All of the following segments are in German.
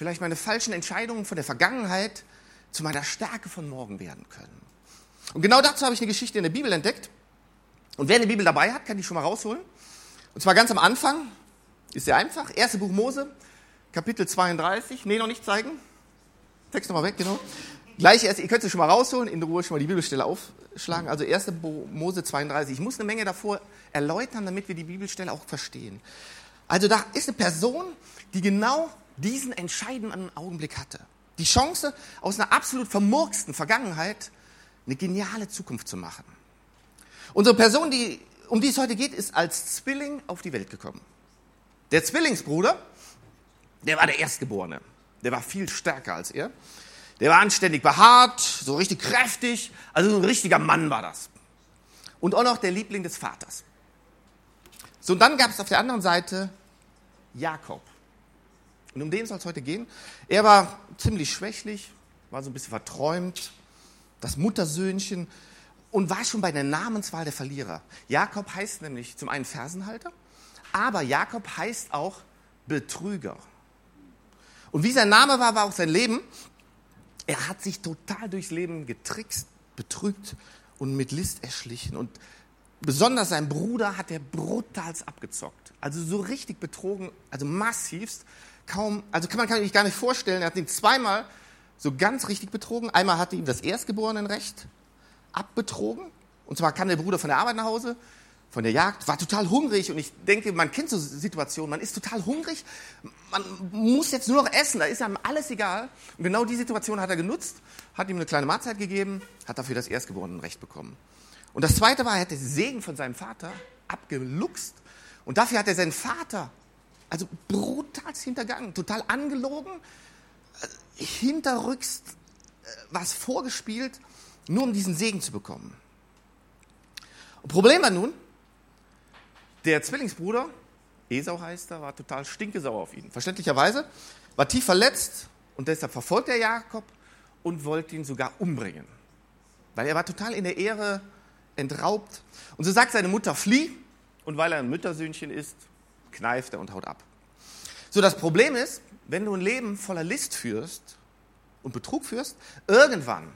vielleicht meine falschen Entscheidungen von der Vergangenheit zu meiner Stärke von morgen werden können. Und genau dazu habe ich eine Geschichte in der Bibel entdeckt. Und wer eine Bibel dabei hat, kann die schon mal rausholen. Und zwar ganz am Anfang, ist sehr einfach. Erste Buch Mose, Kapitel 32. Nee, noch nicht zeigen. Text nochmal weg, genau. Gleich erst, ihr könnt es schon mal rausholen, in Ruhe schon mal die Bibelstelle aufschlagen. Also 1. Mose 32. Ich muss eine Menge davor erläutern, damit wir die Bibelstelle auch verstehen. Also da ist eine Person, die genau diesen entscheidenden Augenblick hatte. Die Chance, aus einer absolut vermurksten Vergangenheit eine geniale Zukunft zu machen. Unsere Person, die, um die es heute geht, ist als Zwilling auf die Welt gekommen. Der Zwillingsbruder, der war der Erstgeborene. Der war viel stärker als er. Der war anständig behaart, so richtig kräftig. Also ein richtiger Mann war das. Und auch noch der Liebling des Vaters. So, und dann gab es auf der anderen Seite Jakob. Und um den soll es heute gehen. Er war ziemlich schwächlich, war so ein bisschen verträumt, das Muttersöhnchen und war schon bei der Namenswahl der Verlierer. Jakob heißt nämlich zum einen Fersenhalter, aber Jakob heißt auch Betrüger. Und wie sein Name war, war auch sein Leben. Er hat sich total durchs Leben getrickst, betrügt und mit List erschlichen. Und besonders sein Bruder hat er brutals abgezockt. Also so richtig betrogen, also massivst. Kaum, also kann man kann sich gar nicht vorstellen. Er hat ihn zweimal so ganz richtig betrogen. Einmal hatte ihm das Erstgeborenenrecht abbetrogen. Und zwar kam der Bruder von der Arbeit nach Hause, von der Jagd, war total hungrig. Und ich denke, man kennt so Situationen, man ist total hungrig, man muss jetzt nur noch essen, da ist einem alles egal. Und genau die Situation hat er genutzt, hat ihm eine kleine Mahlzeit gegeben, hat dafür das Erstgeborenenrecht bekommen. Und das Zweite war, er hat den Segen von seinem Vater abgeluchst. Und dafür hat er seinen Vater also brutal hintergangen, total angelogen, hinterrücks äh, was vorgespielt, nur um diesen Segen zu bekommen. Problem war nun, der Zwillingsbruder, Esau heißt er, war total stinkesauer auf ihn. Verständlicherweise, war tief verletzt und deshalb verfolgt er Jakob und wollte ihn sogar umbringen. Weil er war total in der Ehre entraubt. Und so sagt seine Mutter, flieh. Und weil er ein Müttersöhnchen ist, kneift er und haut ab. So, das Problem ist, wenn du ein Leben voller List führst und Betrug führst, irgendwann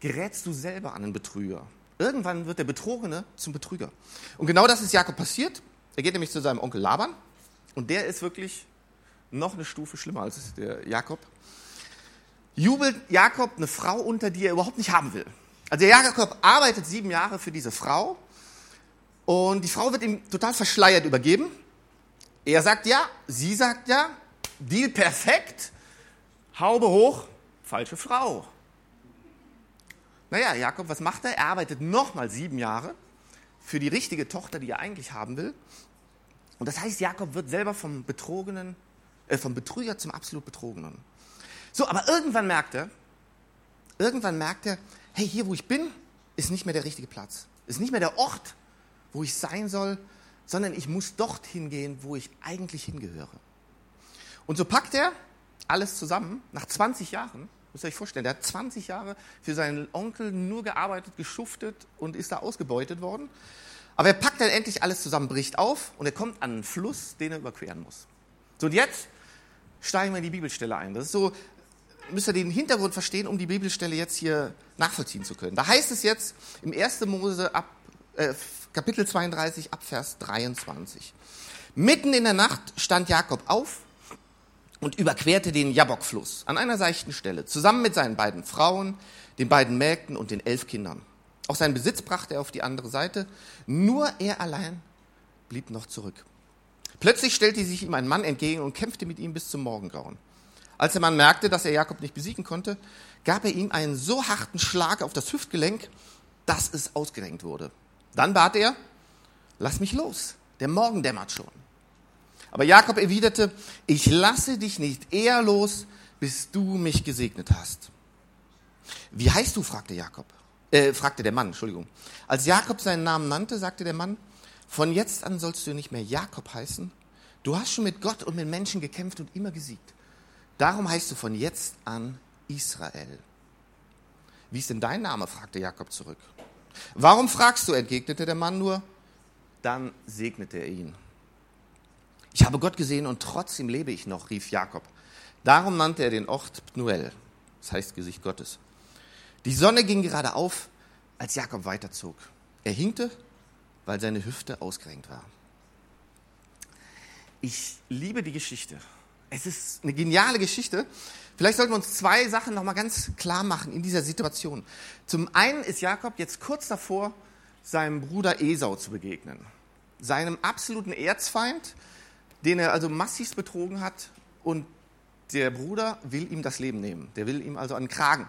gerätst du selber an einen Betrüger. Irgendwann wird der Betrogene zum Betrüger. Und genau das ist Jakob passiert. Er geht nämlich zu seinem Onkel Laban und der ist wirklich noch eine Stufe schlimmer als der Jakob. Jubelt Jakob eine Frau unter, die er überhaupt nicht haben will. Also der Jakob arbeitet sieben Jahre für diese Frau und die Frau wird ihm total verschleiert übergeben. Er sagt ja, sie sagt ja, Deal perfekt, Haube hoch, falsche Frau. Naja, Jakob, was macht er? Er arbeitet nochmal sieben Jahre für die richtige Tochter, die er eigentlich haben will. Und das heißt, Jakob wird selber vom Betrogenen, äh, vom Betrüger zum absolut Betrogenen. So, aber irgendwann merkt er, irgendwann merkt er, hey, hier wo ich bin, ist nicht mehr der richtige Platz. Ist nicht mehr der Ort, wo ich sein soll, sondern ich muss dorthin gehen, wo ich eigentlich hingehöre. Und so packt er alles zusammen, nach 20 Jahren, müsst ihr euch vorstellen, der hat 20 Jahre für seinen Onkel nur gearbeitet, geschuftet und ist da ausgebeutet worden. Aber er packt dann endlich alles zusammen, bricht auf und er kommt an einen Fluss, den er überqueren muss. So, und jetzt steigen wir in die Bibelstelle ein. Das ist so, müsst ihr den Hintergrund verstehen, um die Bibelstelle jetzt hier nachvollziehen zu können. Da heißt es jetzt im 1. Mose ab, äh, Kapitel 32 ab Vers 23. Mitten in der Nacht stand Jakob auf und überquerte den Jabokfluss an einer seichten Stelle, zusammen mit seinen beiden Frauen, den beiden Mägden und den elf Kindern. Auch seinen Besitz brachte er auf die andere Seite, nur er allein blieb noch zurück. Plötzlich stellte sich ihm ein Mann entgegen und kämpfte mit ihm bis zum Morgengrauen. Als der Mann merkte, dass er Jakob nicht besiegen konnte, gab er ihm einen so harten Schlag auf das Hüftgelenk, dass es ausgerenkt wurde. Dann bat er, lass mich los, der Morgen dämmert schon. Aber Jakob erwiderte, ich lasse dich nicht eher los, bis du mich gesegnet hast. Wie heißt du? fragte Jakob. Äh, fragte der Mann, Entschuldigung. Als Jakob seinen Namen nannte, sagte der Mann, von jetzt an sollst du nicht mehr Jakob heißen. Du hast schon mit Gott und mit Menschen gekämpft und immer gesiegt. Darum heißt du von jetzt an Israel. Wie ist denn dein Name? fragte Jakob zurück. Warum fragst du? entgegnete der Mann nur. Dann segnete er ihn. Ich habe Gott gesehen und trotzdem lebe ich noch, rief Jakob. Darum nannte er den Ort Pnuel, das heißt Gesicht Gottes. Die Sonne ging gerade auf, als Jakob weiterzog. Er hinkte, weil seine Hüfte ausgerenkt war. Ich liebe die Geschichte. Es ist eine geniale Geschichte. Vielleicht sollten wir uns zwei Sachen nochmal ganz klar machen in dieser Situation. Zum einen ist Jakob jetzt kurz davor, seinem Bruder Esau zu begegnen. Seinem absoluten Erzfeind, den er also massiv betrogen hat. Und der Bruder will ihm das Leben nehmen. Der will ihm also an Kragen.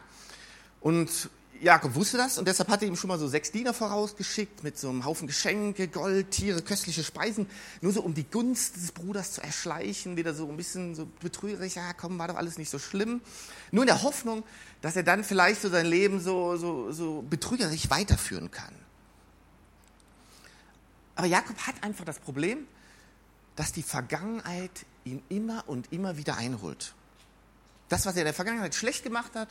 Und Jakob wusste das und deshalb hat er ihm schon mal so sechs Diener vorausgeschickt mit so einem Haufen Geschenke, Gold, Tiere, köstliche Speisen, nur so um die Gunst des Bruders zu erschleichen, wieder so ein bisschen so betrügerig, ja komm, war doch alles nicht so schlimm. Nur in der Hoffnung, dass er dann vielleicht so sein Leben so, so, so betrügerisch weiterführen kann. Aber Jakob hat einfach das Problem, dass die Vergangenheit ihn immer und immer wieder einholt. Das, was er in der Vergangenheit schlecht gemacht hat,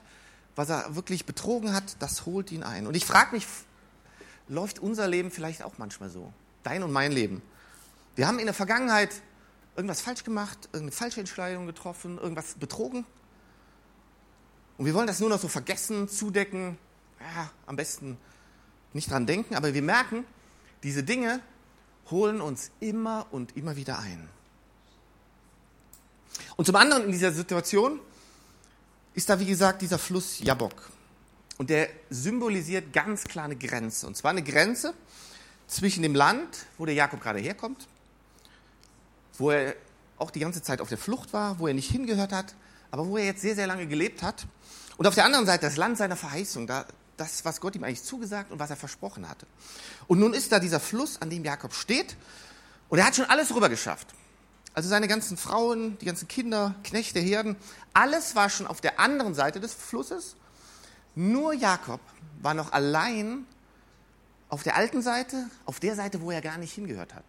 was er wirklich betrogen hat, das holt ihn ein. Und ich frage mich, läuft unser Leben vielleicht auch manchmal so? Dein und mein Leben. Wir haben in der Vergangenheit irgendwas falsch gemacht, irgendeine falsche Entscheidung getroffen, irgendwas betrogen. Und wir wollen das nur noch so vergessen, zudecken, ja, am besten nicht dran denken, aber wir merken, diese Dinge holen uns immer und immer wieder ein. Und zum anderen in dieser Situation ist da, wie gesagt, dieser Fluss Jabok. Und der symbolisiert ganz klar eine Grenze. Und zwar eine Grenze zwischen dem Land, wo der Jakob gerade herkommt, wo er auch die ganze Zeit auf der Flucht war, wo er nicht hingehört hat, aber wo er jetzt sehr, sehr lange gelebt hat. Und auf der anderen Seite das Land seiner Verheißung, das, was Gott ihm eigentlich zugesagt und was er versprochen hatte. Und nun ist da dieser Fluss, an dem Jakob steht, und er hat schon alles rüber geschafft. Also seine ganzen Frauen, die ganzen Kinder, Knechte, Herden, alles war schon auf der anderen Seite des Flusses. Nur Jakob war noch allein auf der alten Seite, auf der Seite, wo er gar nicht hingehört hat.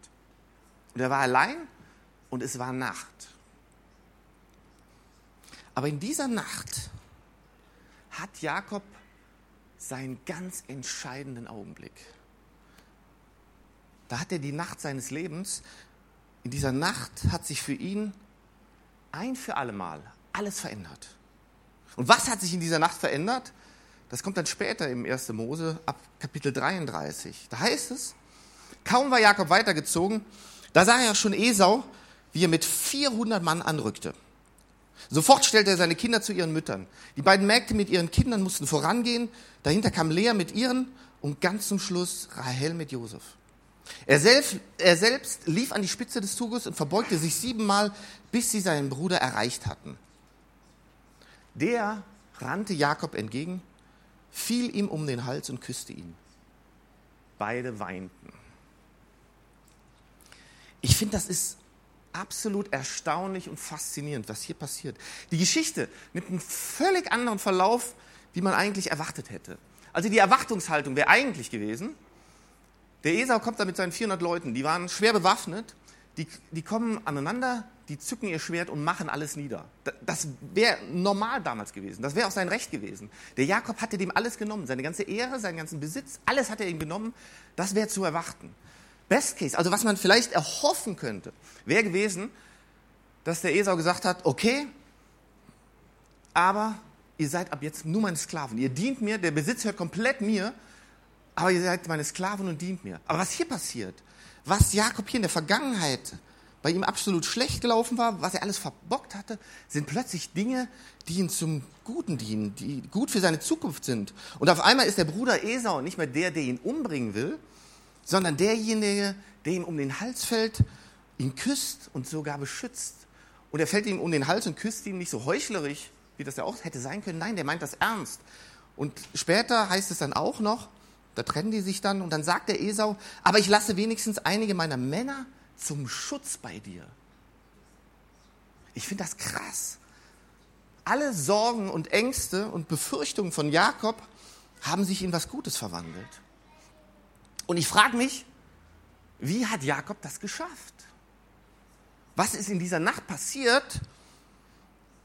Und er war allein und es war Nacht. Aber in dieser Nacht hat Jakob seinen ganz entscheidenden Augenblick. Da hat er die Nacht seines Lebens in dieser Nacht hat sich für ihn ein für allemal alles verändert. Und was hat sich in dieser Nacht verändert? Das kommt dann später im 1. Mose ab Kapitel 33. Da heißt es, kaum war Jakob weitergezogen, da sah er schon Esau, wie er mit 400 Mann anrückte. Sofort stellte er seine Kinder zu ihren Müttern. Die beiden Mägde mit ihren Kindern mussten vorangehen. Dahinter kam Lea mit ihren und ganz zum Schluss Rahel mit Josef. Er selbst, er selbst lief an die Spitze des Zuges und verbeugte sich siebenmal, bis sie seinen Bruder erreicht hatten. Der rannte Jakob entgegen, fiel ihm um den Hals und küsste ihn. Beide weinten. Ich finde, das ist absolut erstaunlich und faszinierend, was hier passiert. Die Geschichte mit einem völlig anderen Verlauf, wie man eigentlich erwartet hätte. Also die Erwartungshaltung wäre eigentlich gewesen, der Esau kommt da mit seinen 400 Leuten, die waren schwer bewaffnet, die, die kommen aneinander, die zücken ihr Schwert und machen alles nieder. Das wäre normal damals gewesen, das wäre auch sein Recht gewesen. Der Jakob hatte dem alles genommen, seine ganze Ehre, seinen ganzen Besitz, alles hat er ihm genommen, das wäre zu erwarten. Best Case, also was man vielleicht erhoffen könnte, wäre gewesen, dass der Esau gesagt hat, okay, aber ihr seid ab jetzt nur meine Sklaven, ihr dient mir, der Besitz hört komplett mir aber ihr seid meine Sklaven und dient mir. Aber was hier passiert, was Jakob hier in der Vergangenheit bei ihm absolut schlecht gelaufen war, was er alles verbockt hatte, sind plötzlich Dinge, die ihm zum Guten dienen, die gut für seine Zukunft sind. Und auf einmal ist der Bruder Esau nicht mehr der, der ihn umbringen will, sondern derjenige, der ihm um den Hals fällt, ihn küsst und sogar beschützt. Und er fällt ihm um den Hals und küsst ihn nicht so heuchlerisch, wie das ja auch hätte sein können. Nein, der meint das ernst. Und später heißt es dann auch noch, da trennen die sich dann und dann sagt der Esau, aber ich lasse wenigstens einige meiner Männer zum Schutz bei dir. Ich finde das krass. Alle Sorgen und Ängste und Befürchtungen von Jakob haben sich in was Gutes verwandelt. Und ich frage mich, wie hat Jakob das geschafft? Was ist in dieser Nacht passiert?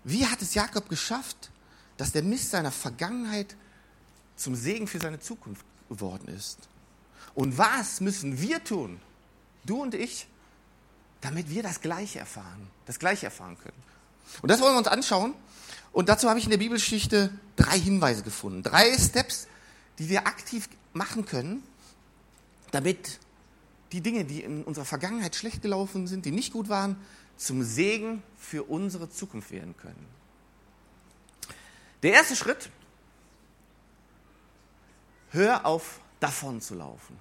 Wie hat es Jakob geschafft, dass der Mist seiner Vergangenheit zum Segen für seine Zukunft geworden ist. Und was müssen wir tun, du und ich, damit wir das Gleiche erfahren, das Gleiche erfahren können? Und das wollen wir uns anschauen. Und dazu habe ich in der Bibelgeschichte drei Hinweise gefunden. Drei Steps, die wir aktiv machen können, damit die Dinge, die in unserer Vergangenheit schlecht gelaufen sind, die nicht gut waren, zum Segen für unsere Zukunft werden können. Der erste Schritt, hör auf, davon zu laufen.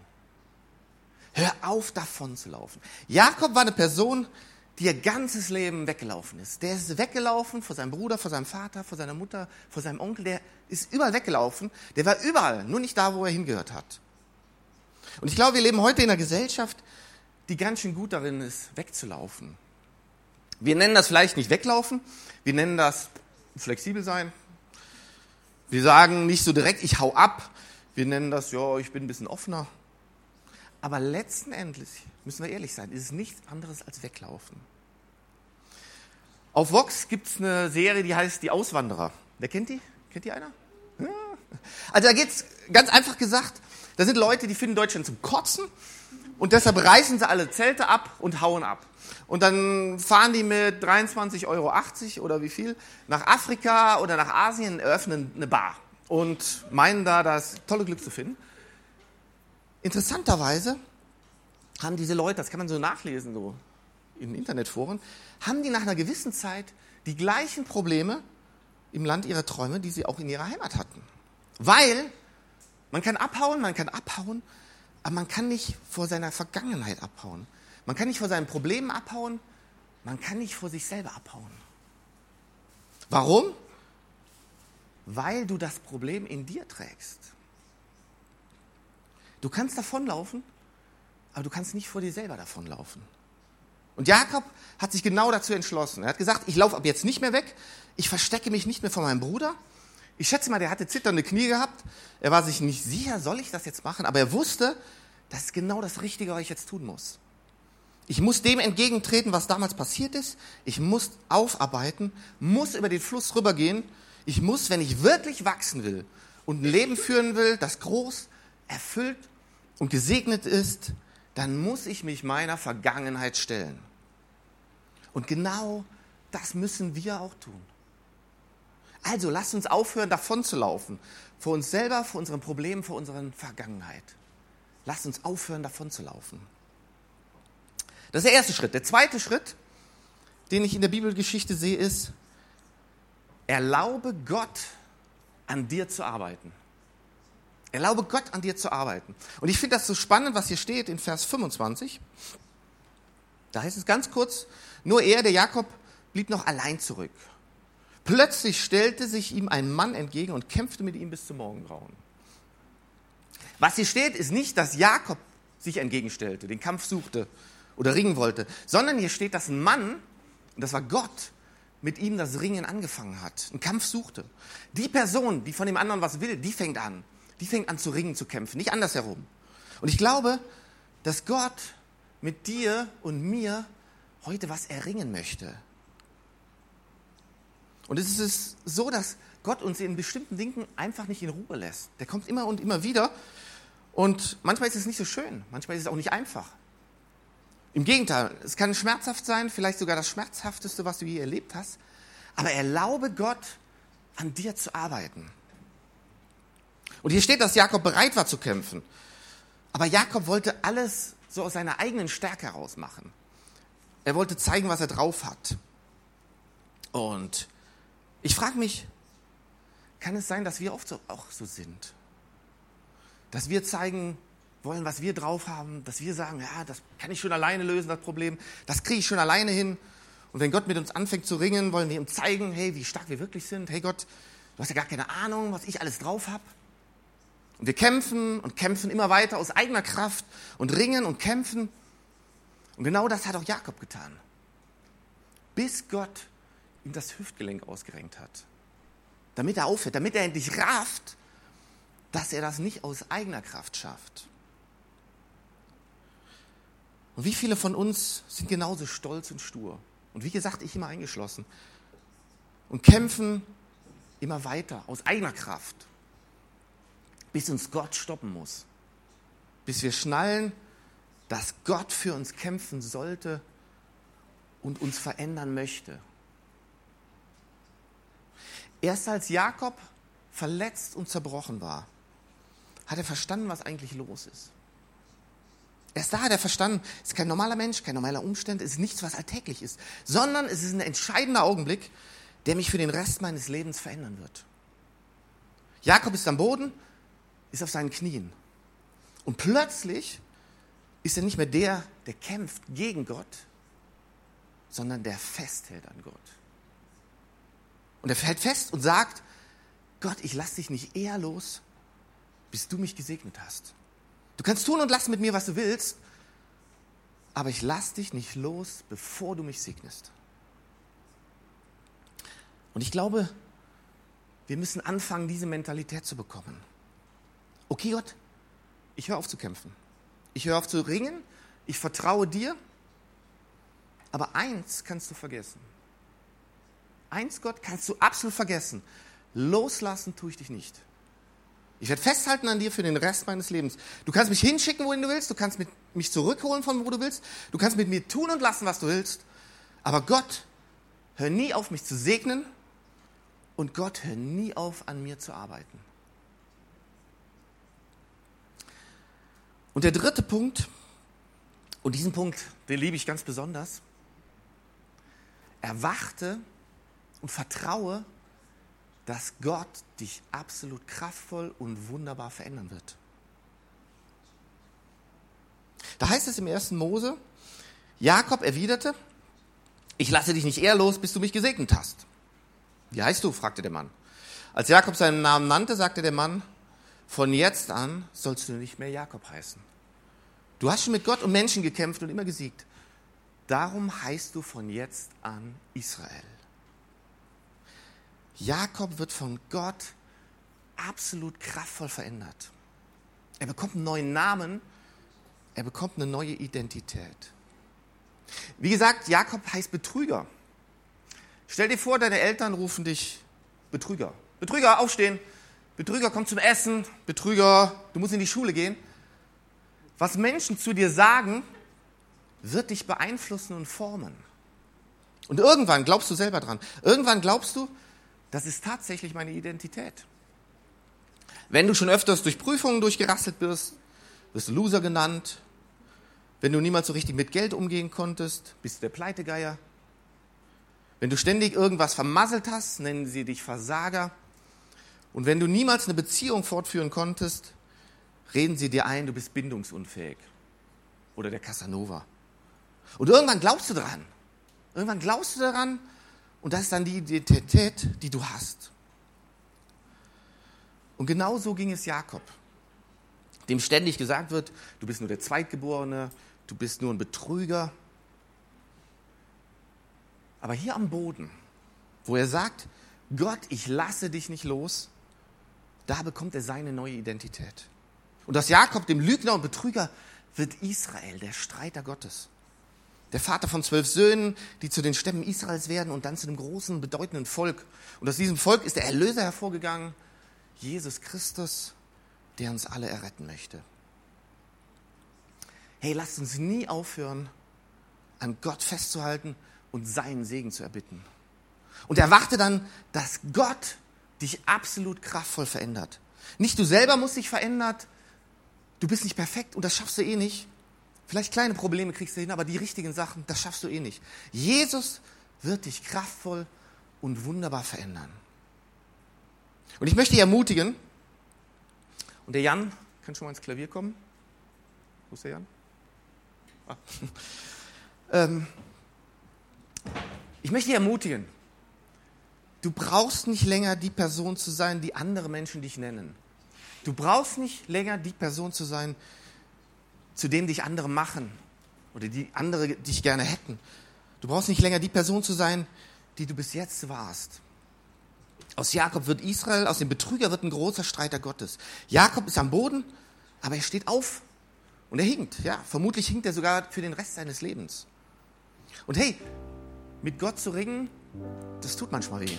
Hör auf, davon zu laufen. Jakob war eine Person, die ihr ganzes Leben weggelaufen ist. Der ist weggelaufen vor seinem Bruder, vor seinem Vater, vor seiner Mutter, vor seinem Onkel. Der ist überall weggelaufen. Der war überall, nur nicht da, wo er hingehört hat. Und ich glaube, wir leben heute in einer Gesellschaft, die ganz schön gut darin ist, wegzulaufen. Wir nennen das vielleicht nicht weglaufen, wir nennen das flexibel sein. Wir sagen nicht so direkt, ich hau ab. Wir nennen das, ja, ich bin ein bisschen offener. Aber letzten Endes, müssen wir ehrlich sein, ist es nichts anderes als weglaufen. Auf Vox gibt es eine Serie, die heißt Die Auswanderer. Wer kennt die? Kennt die einer? Also da geht es ganz einfach gesagt, da sind Leute, die finden Deutschland zum Kotzen und deshalb reißen sie alle Zelte ab und hauen ab. Und dann fahren die mit 23,80 Euro oder wie viel nach Afrika oder nach Asien, eröffnen eine Bar und meinen da das tolle Glück zu finden. Interessanterweise haben diese Leute, das kann man so nachlesen, so in Internetforen, haben die nach einer gewissen Zeit die gleichen Probleme im Land ihrer Träume, die sie auch in ihrer Heimat hatten. Weil man kann abhauen, man kann abhauen, aber man kann nicht vor seiner Vergangenheit abhauen. Man kann nicht vor seinen Problemen abhauen, man kann nicht vor sich selber abhauen. Warum? Weil du das Problem in dir trägst. Du kannst davonlaufen, aber du kannst nicht vor dir selber davonlaufen. Und Jakob hat sich genau dazu entschlossen. Er hat gesagt, ich laufe ab jetzt nicht mehr weg, ich verstecke mich nicht mehr vor meinem Bruder. Ich schätze mal, der hatte zitternde Knie gehabt. Er war sich nicht sicher, soll ich das jetzt machen? Aber er wusste, das ist genau das Richtige, was ich jetzt tun muss. Ich muss dem entgegentreten, was damals passiert ist. Ich muss aufarbeiten, muss über den Fluss rübergehen. Ich muss, wenn ich wirklich wachsen will und ein Leben führen will, das groß, erfüllt und gesegnet ist, dann muss ich mich meiner Vergangenheit stellen. Und genau das müssen wir auch tun. Also lasst uns aufhören, davon zu laufen. Vor uns selber, vor unseren Problemen, vor unserer Vergangenheit. Lasst uns aufhören, davon zu laufen. Das ist der erste Schritt. Der zweite Schritt, den ich in der Bibelgeschichte sehe, ist, erlaube Gott, an dir zu arbeiten. Erlaube Gott an dir zu arbeiten. Und ich finde das so spannend, was hier steht in Vers 25. Da heißt es ganz kurz, nur er, der Jakob, blieb noch allein zurück. Plötzlich stellte sich ihm ein Mann entgegen und kämpfte mit ihm bis zum Morgengrauen. Was hier steht, ist nicht, dass Jakob sich entgegenstellte, den Kampf suchte oder ringen wollte, sondern hier steht, dass ein Mann, und das war Gott, mit ihm das Ringen angefangen hat, einen Kampf suchte. Die Person, die von dem anderen was will, die fängt an die fängt an zu ringen, zu kämpfen, nicht andersherum. Und ich glaube, dass Gott mit dir und mir heute was erringen möchte. Und es ist so, dass Gott uns in bestimmten Dingen einfach nicht in Ruhe lässt. Der kommt immer und immer wieder. Und manchmal ist es nicht so schön, manchmal ist es auch nicht einfach. Im Gegenteil, es kann schmerzhaft sein, vielleicht sogar das Schmerzhafteste, was du je erlebt hast. Aber erlaube Gott, an dir zu arbeiten. Und hier steht, dass Jakob bereit war zu kämpfen. Aber Jakob wollte alles so aus seiner eigenen Stärke heraus machen. Er wollte zeigen, was er drauf hat. Und ich frage mich, kann es sein, dass wir oft so, auch so sind? Dass wir zeigen wollen, was wir drauf haben, dass wir sagen, ja, das kann ich schon alleine lösen, das Problem, das kriege ich schon alleine hin. Und wenn Gott mit uns anfängt zu ringen, wollen wir ihm zeigen, hey, wie stark wir wirklich sind. Hey Gott, du hast ja gar keine Ahnung, was ich alles drauf habe. Und wir kämpfen und kämpfen immer weiter aus eigener Kraft und ringen und kämpfen. Und genau das hat auch Jakob getan. Bis Gott ihm das Hüftgelenk ausgerenkt hat. Damit er aufhört, damit er endlich rafft, dass er das nicht aus eigener Kraft schafft. Und wie viele von uns sind genauso stolz und stur? Und wie gesagt, ich immer eingeschlossen. Und kämpfen immer weiter aus eigener Kraft bis uns Gott stoppen muss. Bis wir schnallen, dass Gott für uns kämpfen sollte und uns verändern möchte. Erst als Jakob verletzt und zerbrochen war, hat er verstanden, was eigentlich los ist. Erst da hat er verstanden, es ist kein normaler Mensch, kein normaler Umstand, es ist nichts, was alltäglich ist, sondern es ist ein entscheidender Augenblick, der mich für den Rest meines Lebens verändern wird. Jakob ist am Boden, ist auf seinen Knien. Und plötzlich ist er nicht mehr der, der kämpft gegen Gott, sondern der festhält an Gott. Und er hält fest und sagt, Gott, ich lasse dich nicht eher los, bis du mich gesegnet hast. Du kannst tun und lassen mit mir, was du willst, aber ich lasse dich nicht los, bevor du mich segnest. Und ich glaube, wir müssen anfangen, diese Mentalität zu bekommen. Okay, Gott, ich höre auf zu kämpfen. Ich höre auf zu ringen. Ich vertraue dir. Aber eins kannst du vergessen. Eins, Gott, kannst du absolut vergessen. Loslassen tue ich dich nicht. Ich werde festhalten an dir für den Rest meines Lebens. Du kannst mich hinschicken, wohin du willst. Du kannst mich zurückholen, von wo du willst. Du kannst mit mir tun und lassen, was du willst. Aber Gott, hör nie auf, mich zu segnen. Und Gott, hör nie auf, an mir zu arbeiten. Und der dritte Punkt, und diesen Punkt, den liebe ich ganz besonders, erwachte und vertraue, dass Gott dich absolut kraftvoll und wunderbar verändern wird. Da heißt es im ersten Mose, Jakob erwiderte, ich lasse dich nicht eher los, bis du mich gesegnet hast. Wie heißt du? fragte der Mann. Als Jakob seinen Namen nannte, sagte der Mann, von jetzt an sollst du nicht mehr Jakob heißen. Du hast schon mit Gott und Menschen gekämpft und immer gesiegt. Darum heißt du von jetzt an Israel. Jakob wird von Gott absolut kraftvoll verändert. Er bekommt einen neuen Namen, er bekommt eine neue Identität. Wie gesagt, Jakob heißt Betrüger. Stell dir vor, deine Eltern rufen dich Betrüger. Betrüger, aufstehen. Betrüger, komm zum Essen. Betrüger, du musst in die Schule gehen. Was Menschen zu dir sagen, wird dich beeinflussen und formen. Und irgendwann glaubst du selber dran. Irgendwann glaubst du, das ist tatsächlich meine Identität. Wenn du schon öfters durch Prüfungen durchgerasselt wirst, wirst du Loser genannt. Wenn du niemals so richtig mit Geld umgehen konntest, bist du der Pleitegeier. Wenn du ständig irgendwas vermasselt hast, nennen sie dich Versager. Und wenn du niemals eine Beziehung fortführen konntest, reden sie dir ein, du bist bindungsunfähig. Oder der Casanova. Und irgendwann glaubst du daran. Irgendwann glaubst du daran und das ist dann die Identität, die du hast. Und genau so ging es Jakob, dem ständig gesagt wird, du bist nur der Zweitgeborene, du bist nur ein Betrüger. Aber hier am Boden, wo er sagt, Gott, ich lasse dich nicht los, da bekommt er seine neue Identität. Und aus Jakob, dem Lügner und Betrüger, wird Israel, der Streiter Gottes der Vater von zwölf Söhnen, die zu den Stämmen Israels werden und dann zu einem großen, bedeutenden Volk. Und aus diesem Volk ist der Erlöser hervorgegangen, Jesus Christus, der uns alle erretten möchte. Hey, lasst uns nie aufhören, an Gott festzuhalten und seinen Segen zu erbitten. Und erwarte dann, dass Gott dich absolut kraftvoll verändert. Nicht du selber musst dich verändern, du bist nicht perfekt und das schaffst du eh nicht. Vielleicht kleine Probleme kriegst du hin, aber die richtigen Sachen, das schaffst du eh nicht. Jesus wird dich kraftvoll und wunderbar verändern. Und ich möchte dich ermutigen, und der Jan kann schon mal ins Klavier kommen. Wo ist der Jan? Ah. ähm, ich möchte dich ermutigen, du brauchst nicht länger die Person zu sein, die andere Menschen dich nennen. Du brauchst nicht länger die Person zu sein, zu dem dich andere machen oder die andere dich gerne hätten. Du brauchst nicht länger die Person zu sein, die du bis jetzt warst. Aus Jakob wird Israel, aus dem Betrüger wird ein großer Streiter Gottes. Jakob ist am Boden, aber er steht auf und er hinkt. Ja, vermutlich hinkt er sogar für den Rest seines Lebens. Und hey, mit Gott zu ringen, das tut manchmal weh.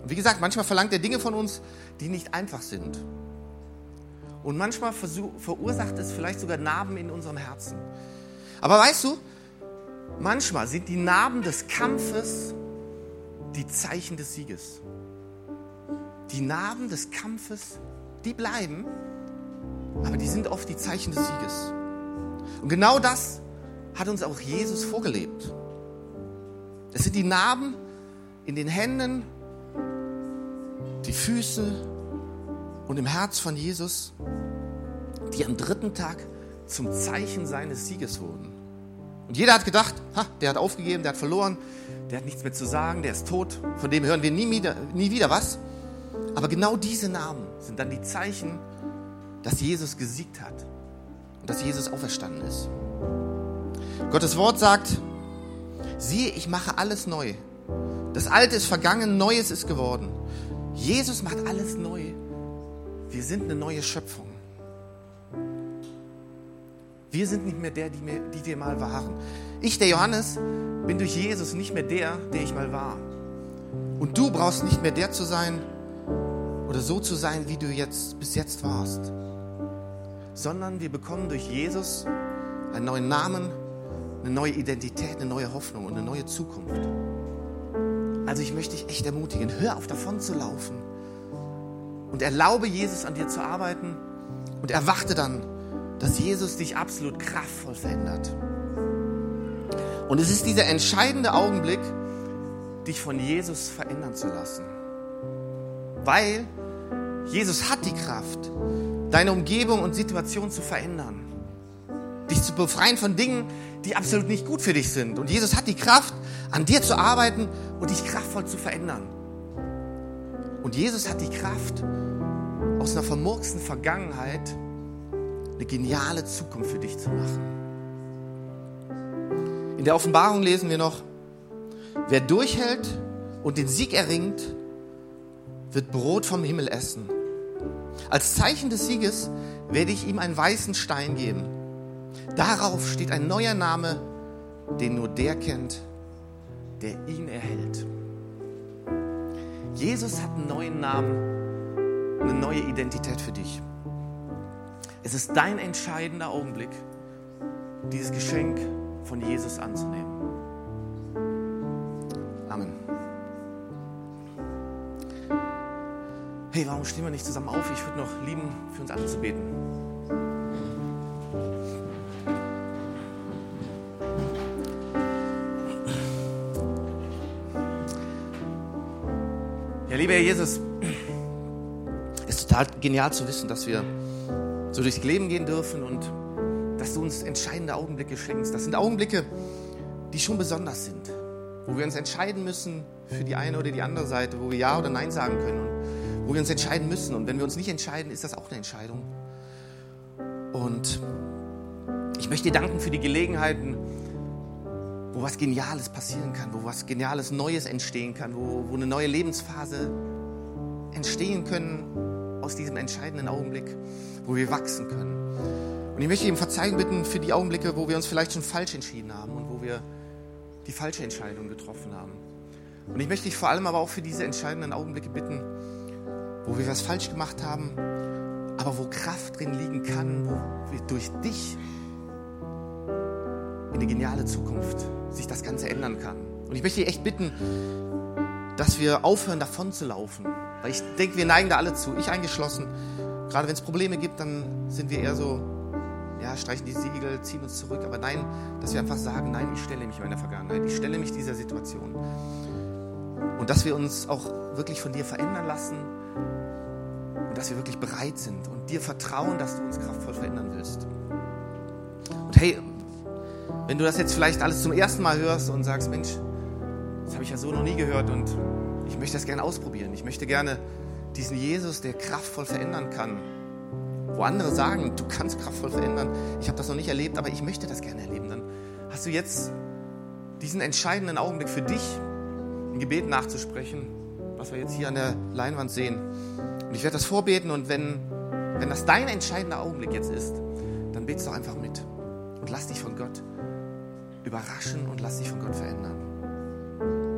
Und wie gesagt, manchmal verlangt er Dinge von uns, die nicht einfach sind. Und manchmal verursacht es vielleicht sogar Narben in unserem Herzen. Aber weißt du, manchmal sind die Narben des Kampfes die Zeichen des Sieges. die Narben des Kampfes, die bleiben, aber die sind oft die Zeichen des Sieges. Und genau das hat uns auch Jesus vorgelebt. Es sind die Narben in den Händen, die Füße und im Herz von Jesus, die am dritten Tag zum Zeichen seines Sieges wurden. Und jeder hat gedacht, ha, der hat aufgegeben, der hat verloren, der hat nichts mehr zu sagen, der ist tot, von dem hören wir nie wieder, nie wieder was. Aber genau diese Namen sind dann die Zeichen, dass Jesus gesiegt hat und dass Jesus auferstanden ist. Gottes Wort sagt, siehe, ich mache alles neu. Das Alte ist vergangen, Neues ist geworden. Jesus macht alles neu. Wir sind eine neue Schöpfung. Wir sind nicht mehr der, die wir, die wir mal waren. Ich, der Johannes, bin durch Jesus nicht mehr der, der ich mal war. Und du brauchst nicht mehr der zu sein oder so zu sein, wie du jetzt bis jetzt warst. Sondern wir bekommen durch Jesus einen neuen Namen, eine neue Identität, eine neue Hoffnung und eine neue Zukunft. Also ich möchte dich echt ermutigen, hör auf davon zu laufen und erlaube Jesus an dir zu arbeiten und erwarte dann, dass Jesus dich absolut kraftvoll verändert. Und es ist dieser entscheidende Augenblick, dich von Jesus verändern zu lassen. Weil Jesus hat die Kraft, deine Umgebung und Situation zu verändern. Dich zu befreien von Dingen, die absolut nicht gut für dich sind. Und Jesus hat die Kraft, an dir zu arbeiten und dich kraftvoll zu verändern. Und Jesus hat die Kraft, aus einer vermurksten Vergangenheit eine geniale Zukunft für dich zu machen. In der Offenbarung lesen wir noch, wer durchhält und den Sieg erringt, wird Brot vom Himmel essen. Als Zeichen des Sieges werde ich ihm einen weißen Stein geben. Darauf steht ein neuer Name, den nur der kennt, der ihn erhält. Jesus hat einen neuen Namen, eine neue Identität für dich. Es ist dein entscheidender Augenblick, dieses Geschenk von Jesus anzunehmen. Amen. Hey, warum stehen wir nicht zusammen auf? Ich würde noch lieben, für uns alle zu beten. Lieber Herr Jesus, es ist total genial zu wissen, dass wir so durchs Leben gehen dürfen und dass du uns entscheidende Augenblicke schenkst. Das sind Augenblicke, die schon besonders sind, wo wir uns entscheiden müssen für die eine oder die andere Seite, wo wir Ja oder Nein sagen können und wo wir uns entscheiden müssen. Und wenn wir uns nicht entscheiden, ist das auch eine Entscheidung. Und ich möchte dir danken für die Gelegenheiten, wo was Geniales passieren kann, wo was Geniales Neues entstehen kann, wo, wo eine neue Lebensphase entstehen können aus diesem entscheidenden Augenblick, wo wir wachsen können. Und ich möchte ihm Verzeihung bitten für die Augenblicke, wo wir uns vielleicht schon falsch entschieden haben und wo wir die falsche Entscheidung getroffen haben. Und ich möchte dich vor allem aber auch für diese entscheidenden Augenblicke bitten, wo wir was falsch gemacht haben, aber wo Kraft drin liegen kann, wo wir durch dich in die geniale Zukunft sich das Ganze ändern kann. Und ich möchte dich echt bitten, dass wir aufhören, davon zu laufen. Weil ich denke, wir neigen da alle zu, ich eingeschlossen. Gerade wenn es Probleme gibt, dann sind wir eher so, ja, streichen die Siegel, ziehen uns zurück. Aber nein, dass wir einfach sagen, nein, ich stelle mich meiner Vergangenheit, ich stelle mich dieser Situation. Und dass wir uns auch wirklich von dir verändern lassen und dass wir wirklich bereit sind und dir vertrauen, dass du uns kraftvoll verändern willst. Und hey, wenn du das jetzt vielleicht alles zum ersten Mal hörst und sagst, Mensch, das habe ich ja so noch nie gehört und ich möchte das gerne ausprobieren. Ich möchte gerne diesen Jesus, der kraftvoll verändern kann, wo andere sagen, du kannst kraftvoll verändern. Ich habe das noch nicht erlebt, aber ich möchte das gerne erleben. Dann hast du jetzt diesen entscheidenden Augenblick für dich, ein Gebet nachzusprechen, was wir jetzt hier an der Leinwand sehen. Und ich werde das vorbeten und wenn, wenn das dein entscheidender Augenblick jetzt ist, dann betest doch einfach mit und lass dich von Gott überraschen und lass dich von Gott verändern.